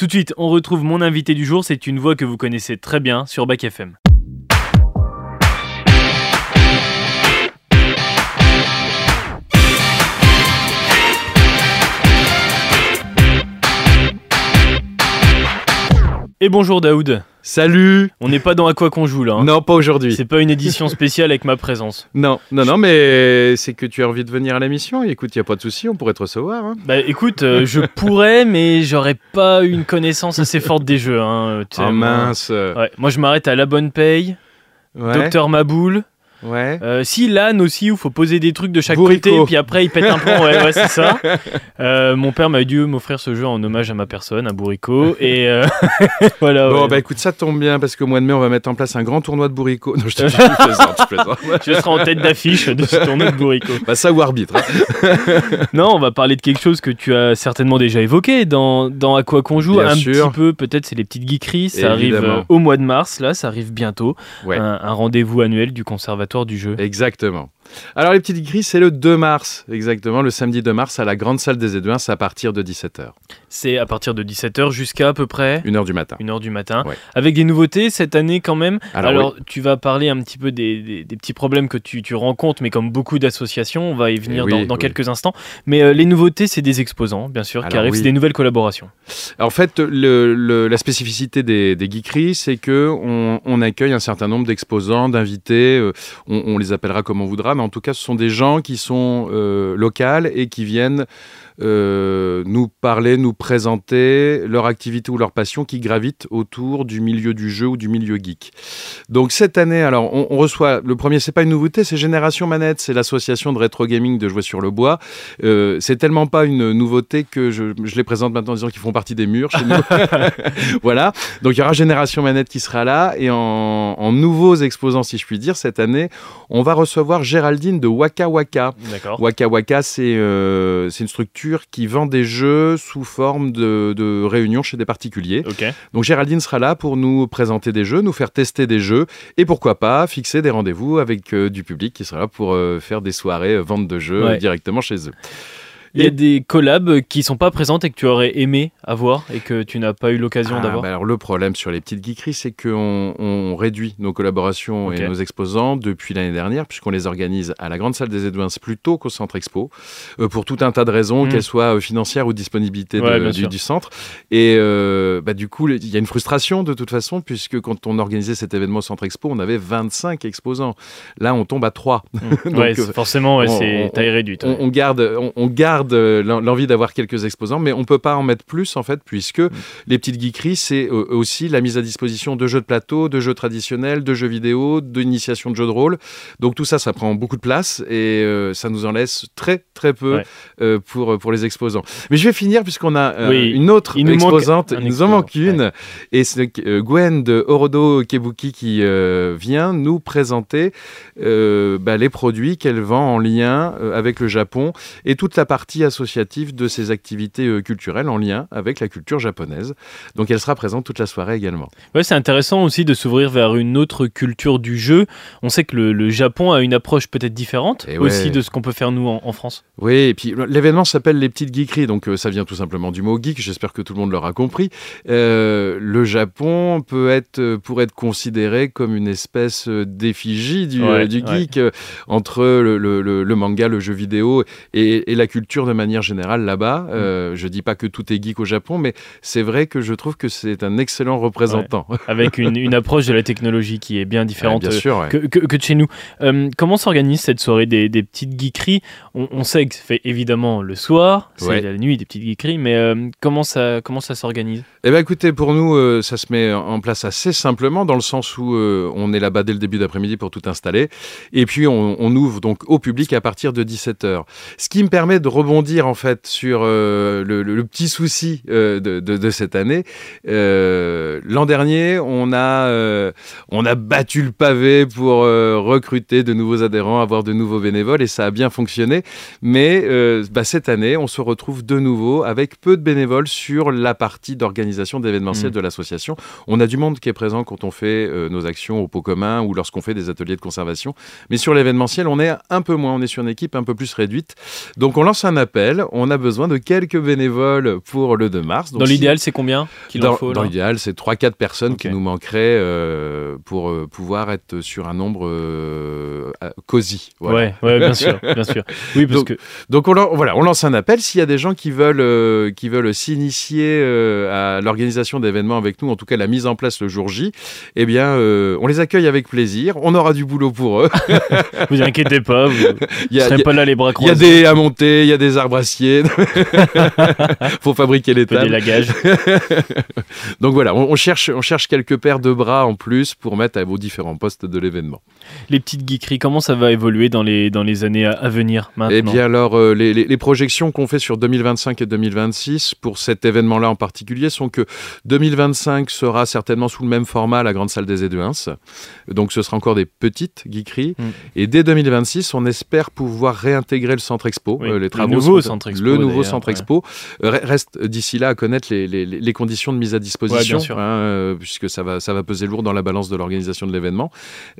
Tout de suite, on retrouve mon invité du jour, c'est une voix que vous connaissez très bien sur Bac FM. Et bonjour Daoud. Salut On n'est pas dans à quoi qu'on joue là. hein. Non, pas aujourd'hui. C'est pas une édition spéciale avec ma présence. Non, non, non, mais c'est que tu as envie de venir à l'émission. Écoute, il n'y a pas de souci, on pourrait te recevoir. hein. Bah écoute, euh, je pourrais, mais j'aurais pas une connaissance assez forte des jeux. Hein. Tu sais, Oh moi- mince. Ouais, moi je m'arrête à La Bonne Paye, Ouais. Docteur Maboul. Ouais. Euh, si l'âne aussi, où faut poser des trucs de chaque Bourrico. côté, puis après il pète un plomb. Ouais, ouais, c'est ça. Euh, mon père m'a dû m'offrir ce jeu en hommage à ma personne, à Bourrico. Et euh, voilà. Bon, ouais. bah écoute, ça tombe bien parce qu'au mois de mai, on va mettre en place un grand tournoi de bourricot. Non, je te je plaisante, je plaisante. Tu seras en tête d'affiche de ce tournoi de Bourrico. Bah, ça ou arbitre. hein. Non, on va parler de quelque chose que tu as certainement déjà évoqué dans, dans À quoi qu'on joue. Bien un sûr. petit peu, peut-être, c'est les petites geekeries. Ça arrive Évidemment. euh, au mois de mars, là, ça arrive bientôt. Ouais. Un, un rendez-vous annuel du Conservatoire Exactement. Alors, les petites grilles, c'est le 2 mars, exactement, le samedi 2 mars à la grande salle des Éduins, c'est à partir de 17h, C'est à partir de 17h jusqu'à à peu près 1h du matin. 1h du matin. Ouais. Avec des nouveautés cette année quand même? Alors, Alors, tu vas parler un petit peu des, des- des petits problèmes que tu, tu rencontres, mais comme beaucoup d'associations, on va y venir oui, dans, dans oui. quelques instants. Mais euh, les nouveautés, c'est des exposants, bien sûr, qui Alors, arrivent, c'est des nouvelles collaborations. En fait, le- le- la spécificité des, des geekeries, c'est que on, on accueille un certain nombre d'exposants, d'invités. euh, on, on les appellera comme on voudra, en tout cas, ce sont des gens qui sont euh, locales et qui viennent euh, nous parler, nous présenter leur activité ou leur passion qui gravitent autour du milieu du jeu ou du milieu geek. Donc cette année, alors on, on reçoit le premier, c'est pas une nouveauté, c'est Génération Manette, c'est l'association de rétro gaming de jouer sur le bois. Euh, c'est tellement pas une nouveauté que je, je les présente maintenant en disant qu'ils font partie des murs chez nous. voilà. Donc il y aura Génération Manette qui sera là et en, en nouveaux exposants, si je puis dire, cette année, on va recevoir Géraldine de Waka Waka. Waka Waka, c'est euh, c'est une structure qui vend des jeux sous forme de, de réunions chez des particuliers. Donc Géraldine sera là pour nous présenter des jeux, nous faire tester des jeux et pourquoi pas fixer des rendez-vous avec euh, du public qui sera là pour euh, faire des soirées euh, vente de jeux Ouais. directement chez eux. Il y a des collabs qui sont pas présentes et que tu aurais aimé avoir et que tu n'as pas eu l'occasion Ah, d'avoir. bah alors le problème sur les petites geekeries, c'est qu'on on réduit nos collaborations et nos exposants depuis l'année dernière, puisqu'on les organise à la grande salle des Edouins plutôt qu'au centre expo, euh, pour tout un tas de raisons, Mm. qu'elles soient euh, financières ou disponibilité Ouais, du, centre. Et euh, bah, du coup, il y a une frustration de toute façon, puisque quand on organisait cet événement au centre expo, on avait 25 exposants. Là, on tombe à 3. Mm. Donc, ouais, euh, c'est- forcément, ouais, c'est taille réduite. On, on garde, on, on garde euh, l'en- l'envie d'avoir quelques exposants, mais on peut pas en mettre plus en fait, puisque Mm. les petites geekeries, c'est euh, aussi la mise à disposition de jeux de plateau, de jeux traditionnels, de jeux vidéo, d'initiation de jeux de rôle. Donc tout ça, ça prend beaucoup de place et euh, ça nous en laisse très très peu Ouais. euh, pour pour les exposants. Mais je vais finir puisqu'on a euh, Oui, une autre il exposante. Il nous en manque une, et c'est euh, Gwen de Orodo Kebuki qui euh, vient nous présenter euh, bah, les produits qu'elle vend en lien euh, avec le Japon et toute la partie associative de ses activités euh, culturelles en lien avec la culture japonaise. Donc elle sera présente toute la soirée également. Ouais, c'est intéressant aussi de s'ouvrir vers une autre culture du jeu. On sait que le, le Japon a une approche peut-être différente Et ouais. aussi de ce qu'on peut faire nous en, en France. Oui, et puis l'événement s'appelle les petites geekeries, donc euh, ça vient tout simplement du mot geek, j'espère que tout le monde l'aura compris. Euh, le Japon peut être, pourrait être considéré comme une espèce d'effigie du, Ouais, euh, du ouais. geek entre le, le- le- le manga, le jeu vidéo et, et la culture de manière générale là-bas. Mm. Euh, je dis pas que tout est geek au Japon, mais c'est vrai que je trouve que c'est un excellent représentant. avec une, une approche de la technologie qui est bien différente Ouais, bien euh, sûr, ouais. que, que- que de chez nous. Euh, comment s'organise cette soirée des, des petites geekeries? On, on sait que c'est fait évidemment le soir, c'est la nuit des petites geekeries, mais euh, comment ça, comment ça s'organise? Eh bien, écoutez, pour nous, ça se met en place assez simplement, dans le sens où on est là-bas dès le début d'après-midi pour tout installer. Et puis, on, on ouvre donc au public à partir de 17h. Ce qui me permet de rebondir, en fait, sur euh, le, le- le petit souci euh, de, de- de cette année. Euh, L'an dernier, on a, on a battu le pavé pour recruter de nouveaux adhérents, avoir de nouveaux bénévoles, et ça a bien fonctionné. Mais bah, cette année, on se retrouve de nouveau avec peu de bénévoles sur la partie d'organisation d'événementiel Mm. de l'association. On a du monde qui est présent quand on fait nos actions au pot commun ou lorsqu'on fait des ateliers de conservation. Mais sur l'événementiel, on est un peu moins, on est sur une équipe un peu plus réduite. Donc on lance un appel. On a besoin de quelques bénévoles pour le 2 mars. dans l'idéal, c'est combien qu'il dans, en faut Dans l'idéal, c'est 3-4 personnes qui nous manqueraient euh, pour euh, pouvoir être sur un nombre euh, euh, cosy. Voilà. Ouais, ouais, bien sûr, bien sûr. Oui, parce Donc, que Donc on, voilà, on lance un appel. S'il y a des gens qui veulent, qui veulent s'initier à l'organisation d'événements avec nous, en tout cas la mise en place le jour J, eh bien, on les accueille avec plaisir. On aura du boulot pour eux. vous inquiétez pas, vous ne serez a- pas là les bras il y a croisés. des à monter, il y a des arbres à scier. Faut fabriquer les tables. Donc voilà, on, on cherche, on cherche quelques paires de bras en plus pour mettre à vos différents postes de l'événement. Les petites geekeries, comment ça va évoluer dans les, dans les années à, à venir maintenant Eh bien alors, euh, les, les- les projections qu'on fait sur 2025 et 2026 pour cet événement-là en particulier sont que 2025 sera certainement sous le même format à la grande salle des Éduins. Donc ce sera encore des petites geekeries. Mm. Et dès 2026, on espère pouvoir réintégrer le centre expo. Oui, Euh, le les travaux nouveau centre expo, Le nouveau centre expo. Euh, re- Reste d'ici là à connaître les, les- les conditions de mise à disposition, sûr. hein, euh, puisque ça va, ça va peser lourd dans la balance de l'organisation de l'événement,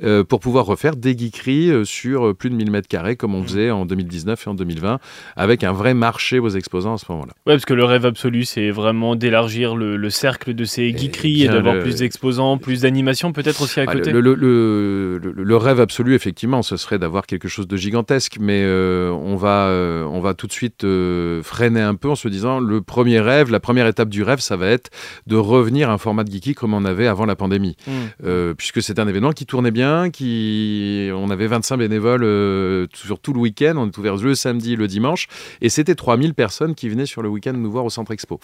euh, pour pouvoir refaire des geekeries sur plus de 1000 mètres carrés comme Mm. on faisait en 2019 et en 2020, avec un vrai marché aux exposants à ce moment-là. Ouais, parce que le rêve absolu, c'est vraiment d'élargir le, le cercle de ces geekeries et, d'avoir le- plus d'exposants, plus d'animations peut-être aussi à Ah, côté. le, le- le- le- le rêve absolu, effectivement, ce serait d'avoir quelque chose de gigantesque, mais euh, on, va, euh, on va tout de suite euh, freiner un peu en se disant le premier rêve, la première étape du rêve, ça va être de revenir à un format de geeky comme on avait avant la pandémie. Mm. Euh, puisque c'est un événement qui tournait bien, qui on avait 25 bénévoles euh, sur tout le week-end, on est ouvert le samedi, le dimanche, et c'était 3000 personnes qui venaient sur le week-end nous voir au Centre Expo.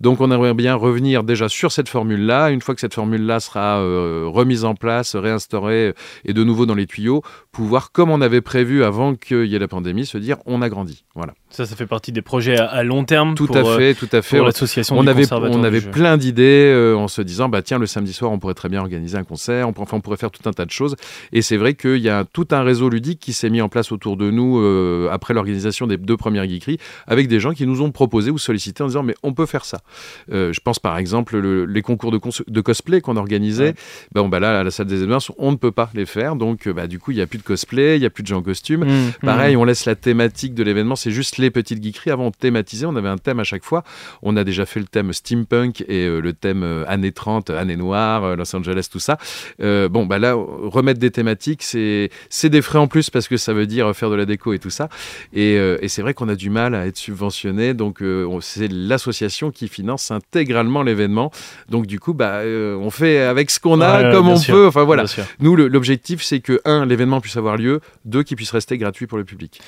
Donc on aimerait bien revenir déjà sur cette formule-là, une fois que cette formule-là sera remise en place, réinstaurée et de nouveau dans les tuyaux, pouvoir, comme on avait prévu avant qu'il y ait la pandémie, se dire on a grandi. Voilà. Ça, ça fait partie des projets à, à long terme Tout pour, à euh, fait, tout à fait. pour l'association on avait, on avait plein d'idées euh, en se disant bah tiens le samedi soir on pourrait très bien organiser un concert on, pourrait- enfin, on pourrait faire tout un tas de choses et c'est vrai qu'il y a tout un réseau ludique qui s'est mis en place autour de nous euh, après l'organisation des deux premières geekeries avec des gens qui nous ont proposé ou sollicité en disant mais on peut faire ça Euh, je pense par exemple le- les concours de, cons- de cosplay qu'on organisait Ouais. bon bah là à la salle des événements on ne peut pas les faire donc bah, du coup il y a plus de cosplay il y a plus de gens en costume Mm, Pareil, mm. on laisse la thématique de l'événement, c'est juste les petites geekeries. Avant, on thématisait, on avait un thème à chaque fois. On a déjà fait le thème steampunk et euh, le thème euh, années 30, années noires, euh, Los Angeles, tout ça. Euh, bon, bah là, remettre des thématiques, c'est des frais en plus parce que ça veut dire faire de la déco et tout ça. Et, euh, et c'est vrai qu'on a du mal à être subventionné, donc euh, on- c'est l'association qui finance intégralement l'événement. Donc du coup, bah, euh, on fait avec ce qu'on a, Ouais, comme on sûr, peut. Enfin voilà. Nous, l'objectif, c'est que, un, l'événement puisse avoir lieu, deux, qu'il puisse rester gratuit pour le public.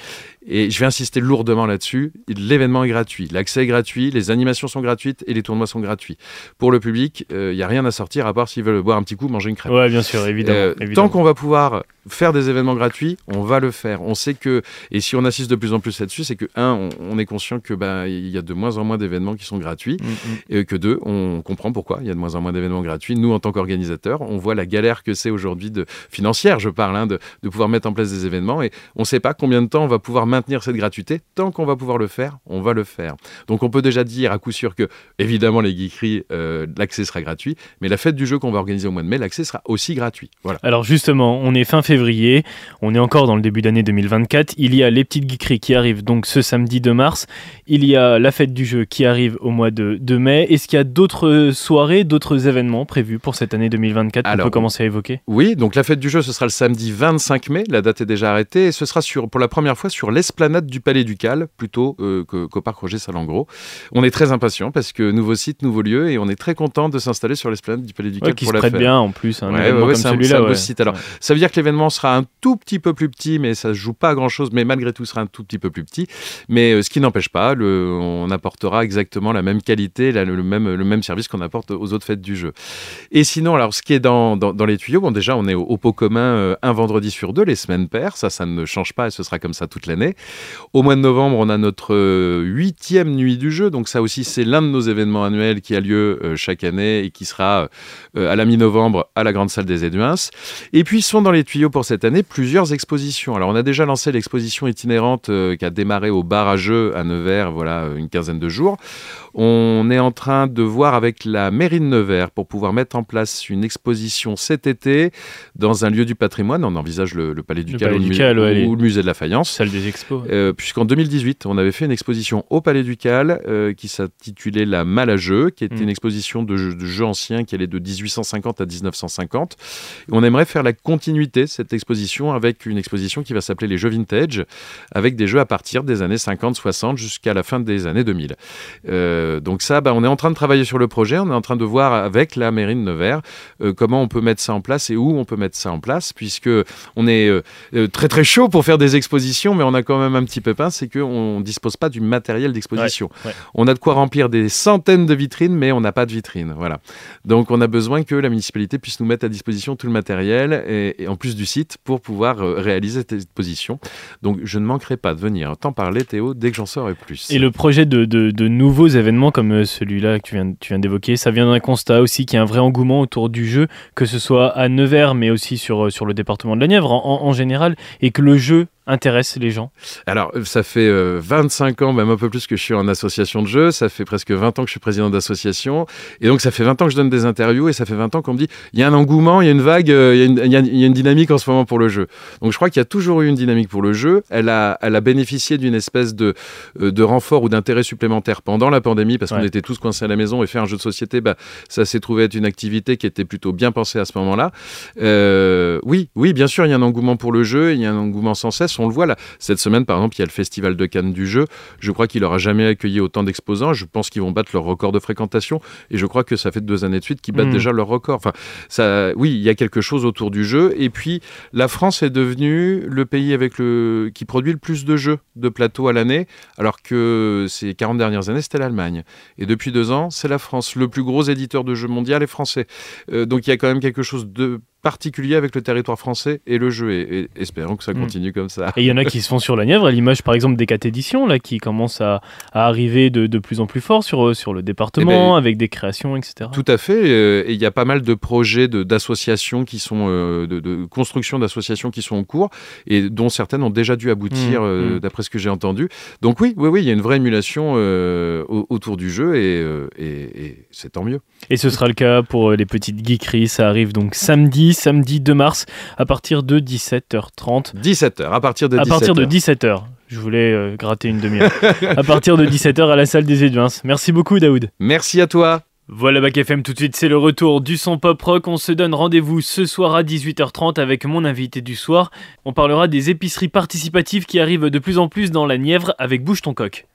Et je vais insister lourdement là-dessus. L'événement est gratuit, l'accès est gratuit, les animations sont gratuites et les tournois sont gratuits. Pour le public, il n'y a rien à sortir à part s'ils veulent boire un petit coup, manger une crêpe. Ouais, bien sûr, évidemment. Euh, évidemment. tant qu'on va pouvoir faire des événements gratuits, on va le faire. On sait que, et si on assiste de plus en plus là-dessus, c'est que, un, on, on est conscient que bah, il y a de moins en moins d'événements qui sont gratuits, Mm, mm. et que deux, on comprend pourquoi il y a de moins en moins d'événements gratuits. Nous, en tant qu'organisateurs, on voit la galère que c'est aujourd'hui de financière, je parle, hein, de, de pouvoir mettre en place des événements, et on ne sait pas combien de temps on va pouvoir maintenir cette gratuité. Tant qu'on va pouvoir le faire, on va le faire. Donc, on peut déjà dire à coup sûr que, évidemment, les geekeries, euh, l'accès sera gratuit, mais la fête du jeu qu'on va organiser au mois de mai, l'accès sera aussi gratuit. Voilà. Alors justement, on est fin février, on est encore dans le début d'année 2024. Il y a les petites geekeries qui arrivent donc ce samedi 2 mars. Il y a la fête du jeu qui arrive au mois de, de mai. Est-ce qu'il y a d'autres soirées, d'autres événements prévus pour cette année 2024 qu'on peut commencer à évoquer? Oui, donc la fête du jeu, ce sera le samedi 25 mai, la date est déjà arrêtée, et ce sera sur, pour la première fois sur l'esplanade du Palais Ducal, plutôt euh, qu'au parc Roger Salengro. On est très impatients parce que nouveau site, nouveau lieu, et on est très content de s'installer sur l'esplanade du Palais Ducal Ouais, Qui pour se la prête fête. bien en plus, Ouais, ouais, comme c'est un- beau site. Alors. Ça veut dire que l'événement sera un tout petit peu plus petit, mais ça se joue pas à grand chose, mais malgré tout sera un tout petit peu plus petit. Mais euh, ce qui n'empêche pas, on apportera exactement la même qualité, le, même, service qu'on apporte aux autres fêtes du jeu. Et sinon, alors ce qui est dans, les tuyaux, bon déjà on est au, pot commun euh, un vendredi sur deux, les semaines paires, ça ça ne change pas et ce sera comme ça toute l'année. Au mois de novembre, on a notre euh, huitième nuit du jeu, donc ça aussi c'est l'un de nos événements annuels qui a lieu chaque année et qui sera à la mi-novembre à la grande salle des Éduins. Et puis sont dans les tuyaux pour cette année plusieurs expositions. Alors on a déjà lancé l'exposition itinérante euh, qui a démarré au bar à jeux à Nevers, voilà une quinzaine de jours. On est en train de voir avec la mairie de Nevers pour pouvoir mettre en place une exposition cet été dans un lieu du patrimoine. On envisage le, Palais du Cal, ou, le musée de la Faïence. Salle des expos. Euh, puisqu'en 2018, on avait fait une exposition au Palais du Cal euh, qui s'intitulait La Malle à jeu, qui était mm. une exposition de jeux, de jeux, anciens qui allait de 1850 à 1950. Et on aimerait faire la continuité de cette exposition avec une exposition qui va s'appeler les jeux vintage, avec des jeux à partir des années 50-60 jusqu'à la fin des années 2000. Euh, donc ça, bah, on est en train de travailler sur le projet, on est en train de voir avec la mairie de Nevers euh, comment on peut mettre ça en place et où on peut mettre ça en place, puisque on est euh, très très chaud pour faire des expositions, mais on a quand même un petit pépin, c'est qu'on ne dispose pas du matériel d'exposition. On a de quoi remplir des centaines de vitrines, mais on n'a pas de vitrines. Voilà. Donc on a besoin que la municipalité puisse nous mettre à disposition tout le matériel et, en plus du pour pouvoir réaliser cette exposition. Donc je ne manquerai pas de venir t'en parler, Théo, dès que j'en saurai plus. Et le projet de, de nouveaux événements comme euh, celui-là que tu viens, d'évoquer, ça vient d'un constat aussi qu'il y a un vrai engouement autour du jeu, que ce soit à Nevers, mais aussi sur, euh, sur le département de la Nièvre en général, et que le jeu intéresse les gens. Alors, ça fait 25 euh, ans, même un peu plus que je suis en association de jeux, ça fait presque 20 ans que je suis président d'association, et donc ça fait 20 ans que je donne des interviews, et ça fait 20 ans qu'on me dit, il y a un engouement, il y a une vague, euh, il y, a une dynamique en ce moment pour le jeu. Donc je crois qu'il y a toujours eu une dynamique pour le jeu, elle a, elle a bénéficié d'une espèce de, euh, de renfort ou d'intérêt supplémentaire pendant la pandémie, parce qu'on était tous coincés à la maison, et faire un jeu de société, bah, ça s'est trouvé être une activité qui était plutôt bien pensée à ce moment-là. oui, oui, bien sûr, il y a un engouement pour le jeu, il y a un engouement sans cesse, on le voit là. Cette semaine, par exemple, il y a le Festival de Cannes du jeu. Je crois qu'il n'aura jamais accueilli autant d'exposants. Je pense qu'ils vont battre leur record de fréquentation. Et je crois que ça fait deux années de suite qu'ils battent hmm. déjà leur record. Enfin, ça, oui, il y a quelque chose autour du jeu. Et puis, la France est devenue le pays avec le, qui produit le plus de jeux de plateau à l'année, alors que ces 40 dernières années, c'était l'Allemagne. Et depuis deux ans, c'est la France. Le plus gros éditeur de jeux mondial est français. Euh, donc, il y a quand même quelque chose de particulier avec le territoire français et le jeu. Et, espérons que ça hmm. continue comme ça. Et il y en a qui se font sur la Nièvre, à l'image par exemple des 4 éditions, là, qui commencent à, arriver de, de, plus en plus fort sur, sur le département, eh ben, avec des créations, etc. Tout à fait. Euh, et il y a pas mal de projets d'associations qui sont, euh, de, construction d'associations qui sont en cours et dont certaines ont déjà dû aboutir, hmm, euh, hmm. d'après ce que j'ai entendu. Donc oui, oui, oui, il y a une vraie émulation autour du jeu et, et c'est tant mieux. Et ce sera le cas pour les petites geekeries. Ça arrive donc samedi samedi 2 mars, à partir de 17h30. 17h, à partir de 17h. À partir de 17h. Je voulais euh, gratter une demi-heure. à partir de 17h à la salle des Éduins. Merci beaucoup, Daoud. Merci à toi. Voilà Bac FM tout de suite, c'est le retour du son pop rock. On se donne rendez-vous ce soir à 18h30 avec mon invité du soir. On parlera des épiceries participatives qui arrivent de plus en plus dans la Nièvre avec Bouge ton coq.